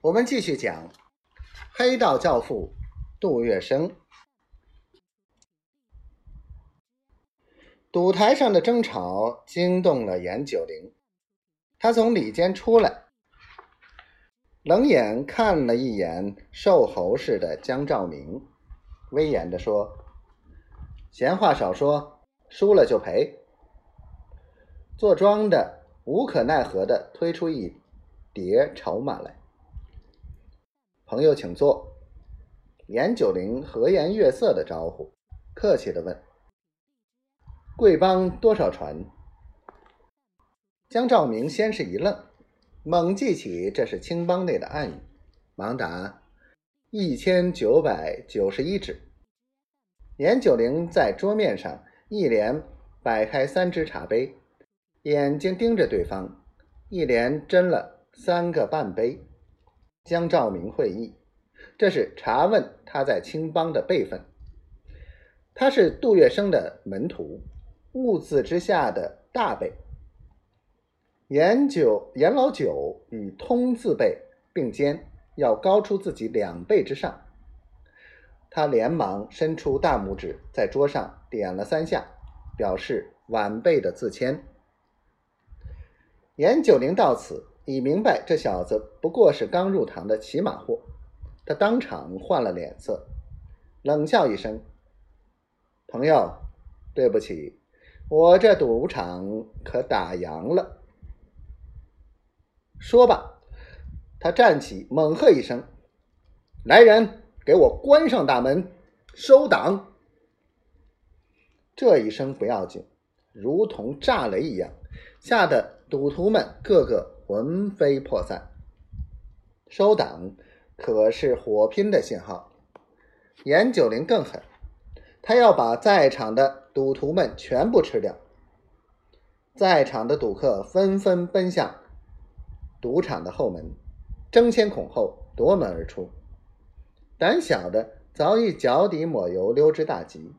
我们继续讲黑道教父杜月笙。赌台上的争吵惊动了严九龄，他从里间出来，冷眼看了一眼瘦猴似的江兆明，威严地说：“闲话少说，输了就赔。”坐庄的无可奈何地推出一叠筹码来。朋友，请坐。严九龄和颜悦色的招呼，客气的问：“贵帮多少船？”江兆明先是一愣，猛记起这是青帮内的暗语，忙答：“一千九百九十一只。”严九龄在桌面上一连摆开三只茶杯，眼睛盯着对方，一连斟了三个半杯。江兆明会议，这是查问他在青帮的辈分。他是杜月笙的门徒，戊字之下的大辈。严九严老九与通字辈并肩，要高出自己两倍之上。他连忙伸出大拇指，在桌上点了三下，表示晚辈的自谦。严九龄到此。已明白这小子不过是刚入堂的骑马货，他当场换了脸色，冷笑一声：“朋友，对不起，我这赌场可打烊了。”说罢，他站起，猛喝一声：“来人，给我关上大门，收档！”这一声不要紧，如同炸雷一样，吓得赌徒们个个。魂飞魄散，收档可是火拼的信号。严九龄更狠，他要把在场的赌徒们全部吃掉。在场的赌客纷纷奔向赌场的后门，争先恐后夺门而出。胆小的早已脚底抹油，溜之大吉。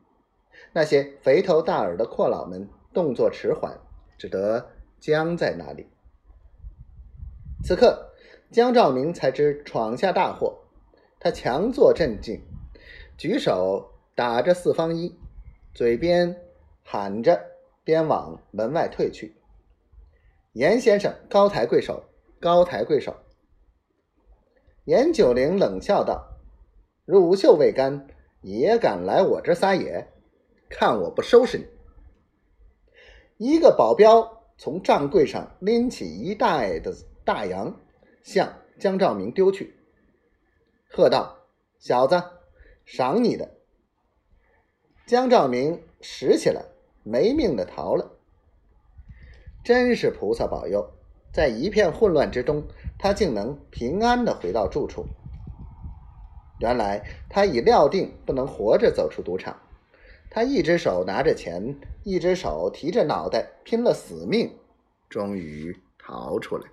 那些肥头大耳的阔佬们动作迟缓，只得僵在那里。此刻，江兆明才知闯下大祸。他强作镇静，举手打着四方一，嘴边喊着，边往门外退去。严先生，高抬贵手，高抬贵手。严九龄冷笑道：“乳臭未干，也敢来我这撒野？看我不收拾你！”一个保镖从账柜上拎起一袋的。大洋向江兆明丢去，喝道：“小子，赏你的！”江兆明拾起来，没命的逃了。真是菩萨保佑，在一片混乱之中，他竟能平安的回到住处。原来他已料定不能活着走出赌场，他一只手拿着钱，一只手提着脑袋，拼了死命，终于逃出来。